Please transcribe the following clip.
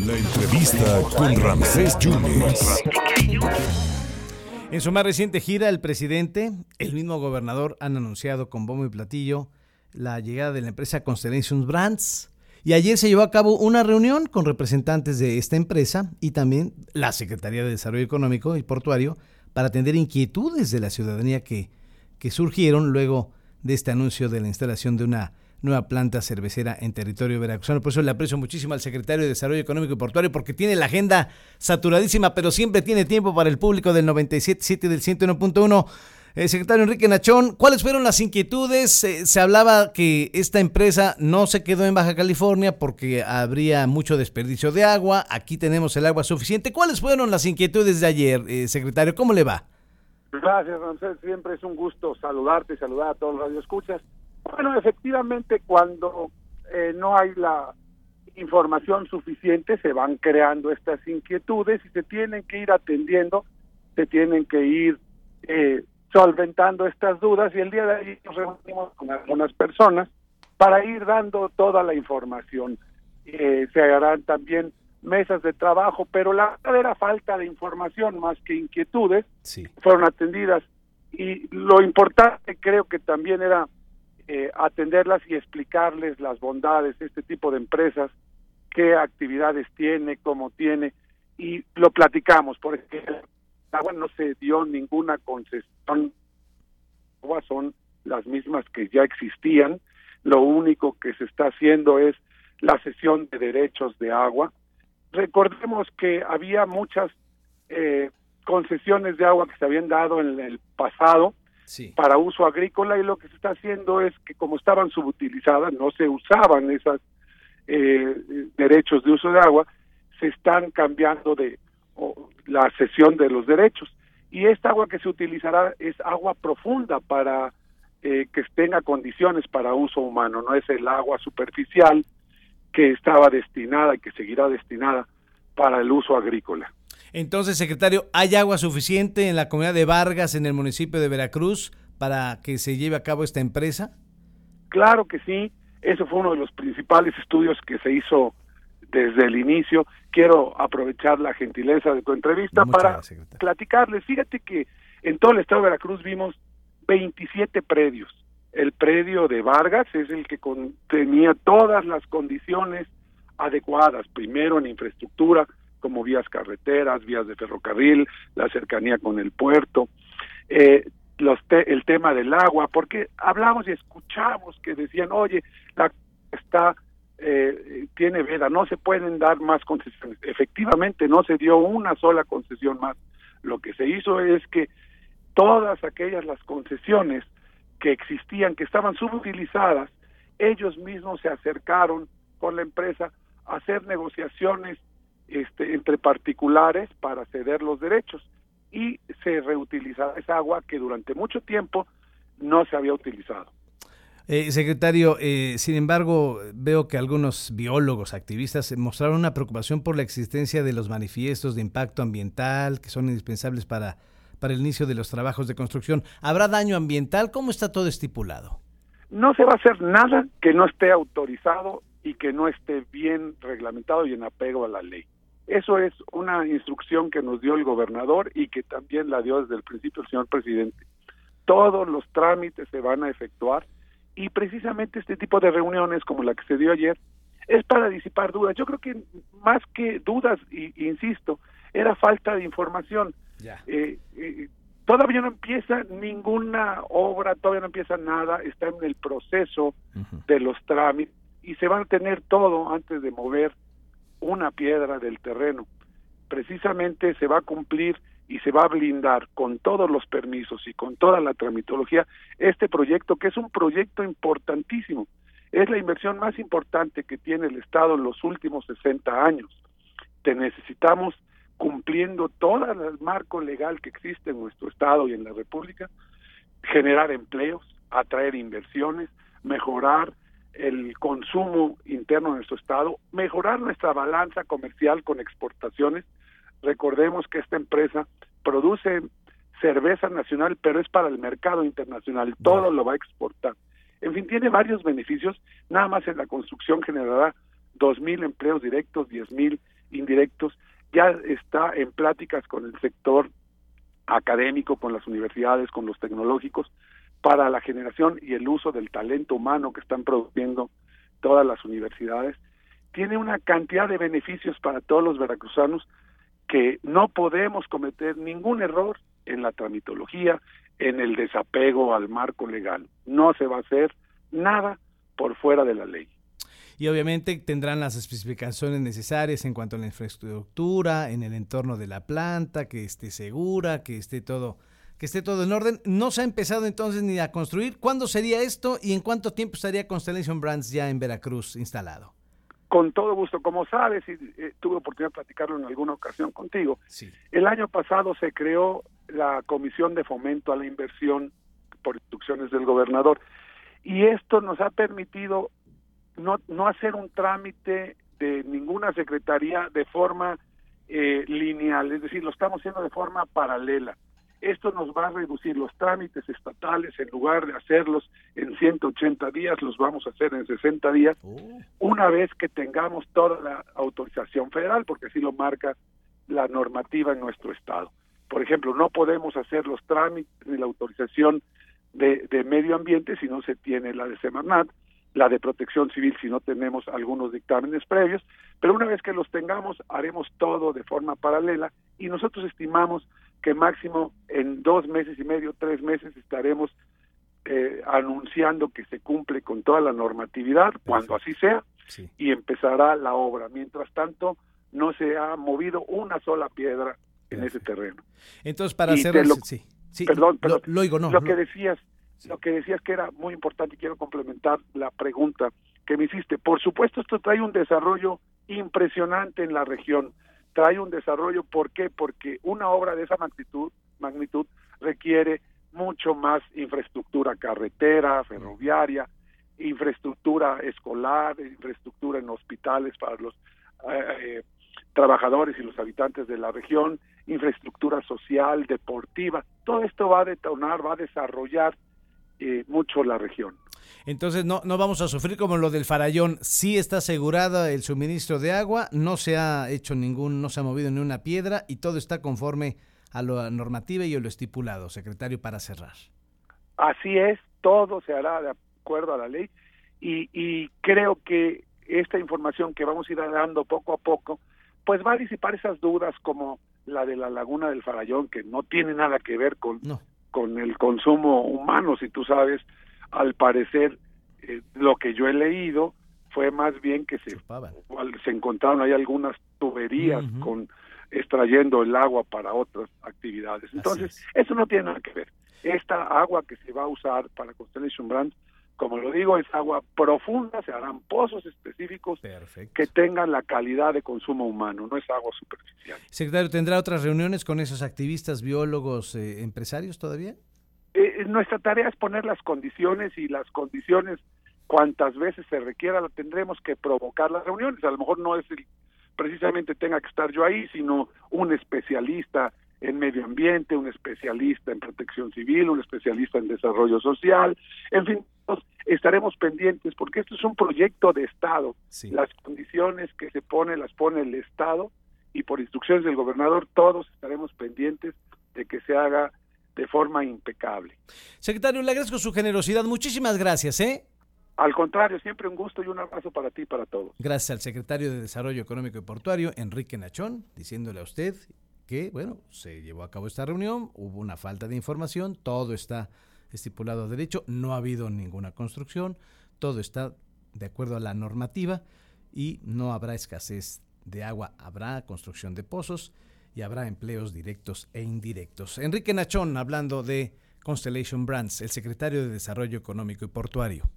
La entrevista con Ramsés Yunes. En su más reciente gira, el presidente, el mismo gobernador han anunciado con bombo y platillo la llegada de la empresa Constellation Brands. Y ayer se llevó a cabo una reunión con representantes de esta empresa y también la Secretaría de Desarrollo Económico y Portuario para atender inquietudes de la ciudadanía que, que surgieron luego de este anuncio de la instalación de una nueva planta cervecera en territorio veracruzano. Por eso le aprecio muchísimo al secretario de Desarrollo Económico y Portuario porque tiene la agenda saturadísima, pero siempre tiene tiempo para el público del 97.7 y del 101.1. Eh, secretario Enrique Nachón, ¿cuáles fueron las inquietudes? Eh, se hablaba que esta empresa no se quedó en Baja California porque habría mucho desperdicio de agua. Aquí tenemos el agua suficiente. ¿Cuáles fueron las inquietudes de ayer, eh, secretario? ¿Cómo le va? Gracias, Ramsés. Siempre es un gusto saludarte y saludar a todos los radioescuchas. Bueno, efectivamente, cuando eh, no hay la información suficiente, se van creando estas inquietudes y se tienen que ir atendiendo, se tienen que ir eh, solventando estas dudas y el día de hoy nos reunimos con algunas personas para ir dando toda la información. Eh, se harán también mesas de trabajo, pero la verdadera falta de información más que inquietudes fueron atendidas y lo importante creo que también era eh, atenderlas y explicarles las bondades de este tipo de empresas, qué actividades tiene, cómo tiene, y lo platicamos, porque agua no se dio ninguna concesión, son las mismas que ya existían, lo único que se está haciendo es la cesión de derechos de agua. Recordemos que había muchas eh, concesiones de agua que se habían dado en el pasado, para uso agrícola y lo que se está haciendo es que como estaban subutilizadas, no se usaban esos eh, derechos de uso de agua, se están cambiando de la cesión de los derechos. Y esta agua que se utilizará es agua profunda para eh, que tenga condiciones para uso humano, no es el agua superficial que estaba destinada y que seguirá destinada para el uso agrícola. Entonces, secretario, ¿hay agua suficiente en la comunidad de Vargas, en el municipio de Veracruz, para que se lleve a cabo esta empresa? Claro que sí. Eso fue uno de los principales estudios que se hizo desde el inicio. Quiero aprovechar la gentileza de tu entrevista para platicarles. Fíjate que en todo el estado de Veracruz vimos 27 predios. El predio de Vargas es el que tenía todas las condiciones adecuadas, primero en infraestructura, como vías carreteras, vías de ferrocarril, la cercanía con el puerto, eh, los el tema del agua, porque hablamos y escuchamos que decían, oye, la está eh, tiene veda, no se pueden dar más concesiones. Efectivamente, no se dio una sola concesión más. Lo que se hizo es que todas aquellas las concesiones que existían, que estaban subutilizadas, ellos mismos se acercaron con la empresa a hacer negociaciones este, entre particulares para ceder los derechos y se reutiliza esa agua que durante mucho tiempo no se había utilizado. Eh, secretario, eh, sin embargo, veo que algunos biólogos, activistas mostraron una preocupación por la existencia de los manifiestos de impacto ambiental que son indispensables para, para el inicio de los trabajos de construcción. ¿Habrá daño ambiental? ¿Cómo está todo estipulado? No se va a hacer nada que no esté autorizado y que no esté bien reglamentado y en apego a la ley. Eso es una instrucción que nos dio el gobernador y que también la dio desde el principio el señor presidente. Todos los trámites se van a efectuar y precisamente este tipo de reuniones como la que se dio ayer es para disipar dudas. Yo creo que más que dudas, y, insisto, era falta de información. Eh, eh, todavía no empieza ninguna obra, todavía no empieza nada, está en el proceso de los trámites y se van a tener todo antes de mover una piedra del terreno. Precisamente se va a cumplir y se va a blindar con todos los permisos y con toda la tramitología este proyecto, que es un proyecto importantísimo. Es la inversión más importante que tiene el Estado en los últimos 60 años. Te necesitamos cumpliendo todo el marco legal que existe en nuestro Estado y en la República, generar empleos, atraer inversiones, mejorar el consumo interno de nuestro estado, mejorar nuestra balanza comercial con exportaciones. Recordemos que esta empresa produce cerveza nacional, pero es para el mercado internacional, todo lo va a exportar. En fin, tiene varios beneficios, nada más en la construcción generará 2.000 empleos directos, 10.000 indirectos. Ya está en pláticas con el sector académico, con las universidades, con los tecnológicos, para la generación y el uso del talento humano que están produciendo todas las universidades. Tiene una cantidad de beneficios para todos los veracruzanos que no podemos cometer ningún error en la tramitología, en el desapego al marco legal. No se va a hacer nada por fuera de la ley. Y obviamente tendrán las especificaciones necesarias en cuanto a la infraestructura, en el entorno de la planta, que esté segura, que esté todo que esté todo en orden. No se ha empezado entonces ni a construir. ¿Cuándo sería esto y en cuánto tiempo estaría Constellation Brands ya en Veracruz instalado? Con todo gusto, como sabes, y eh, tuve oportunidad de platicarlo en alguna ocasión contigo, sí. el año pasado se creó la Comisión de Fomento a la Inversión por instrucciones del gobernador y esto nos ha permitido no, no hacer un trámite de ninguna secretaría de forma eh, lineal, es decir, lo estamos haciendo de forma paralela. Esto nos va a reducir los trámites estatales, en lugar de hacerlos en 180 días, los vamos a hacer en 60 días, oh. una vez que tengamos toda la autorización federal, porque así lo marca la normativa en nuestro estado. Por ejemplo, no podemos hacer los trámites ni la autorización de, de medio ambiente si no se tiene la de Semarnat, la de protección civil si no tenemos algunos dictámenes previos, pero una vez que los tengamos haremos todo de forma paralela y nosotros estimamos que máximo en dos meses y medio, tres meses estaremos eh, anunciando que se cumple con toda la normatividad, cuando así sea, y empezará la obra. Mientras tanto, no se ha movido una sola piedra en ese terreno. Entonces, para hacer... sí, sí, perdón, perdón, lo, no, lo que decías lo que decías que era muy importante y quiero complementar la pregunta que me hiciste. Por supuesto, esto trae un desarrollo impresionante en la región. Trae un desarrollo, ¿por qué? Porque una obra de esa magnitud, magnitud requiere mucho más infraestructura carretera, ferroviaria, infraestructura escolar, infraestructura en hospitales para los eh, eh, trabajadores y los habitantes de la región, infraestructura social, deportiva. Todo esto va a detonar, va a desarrollar eh, mucho la región. Entonces no, no vamos a sufrir como lo del Farallón. Sí está asegurada el suministro de agua, no se ha hecho ningún, no se ha movido ni una piedra y todo está conforme a la normativa y a lo estipulado, secretario, para cerrar. Así es, todo se hará de acuerdo a la ley y, y creo que esta información que vamos a ir dando poco a poco, pues va a disipar esas dudas como la de la laguna del Farallón, que no tiene nada que ver con, no con el consumo humano, si tú sabes, al parecer eh, lo que yo he leído fue más bien que se, se encontraron ahí algunas tuberías con extrayendo el agua para otras actividades. Entonces, eso no tiene nada que ver. Esta agua que se va a usar para Constellation Brand como lo digo, es agua profunda, se harán pozos específicos que tengan la calidad de consumo humano, no es agua superficial. Secretario, ¿tendrá otras reuniones con esos activistas, biólogos, eh, empresarios todavía? Eh, nuestra tarea es poner las condiciones y las condiciones cuantas veces se requiera la tendremos que provocar las reuniones. A lo mejor no es el, precisamente tenga que estar yo ahí, sino un especialista en medio ambiente, un especialista en protección civil, un especialista en desarrollo social, en fin, estaremos pendientes porque esto es un proyecto de Estado. Las condiciones que se pone las pone el Estado y por instrucciones del gobernador todos estaremos pendientes de que se haga de forma impecable. Secretario, le agradezco su generosidad. Muchísimas gracias, ¿eh? Al contrario, siempre un gusto y un abrazo para ti y para todos. Gracias al secretario de Desarrollo Económico y Portuario, Enrique Nachón, diciéndole a usted que, bueno, se llevó a cabo esta reunión, hubo una falta de información, todo está estipulado a derecho, no ha habido ninguna construcción, todo está de acuerdo a la normativa y no habrá escasez de agua, habrá construcción de pozos y habrá empleos directos e indirectos. Enrique Nachón hablando de Constellation Brands, el secretario de Desarrollo Económico y Portuario.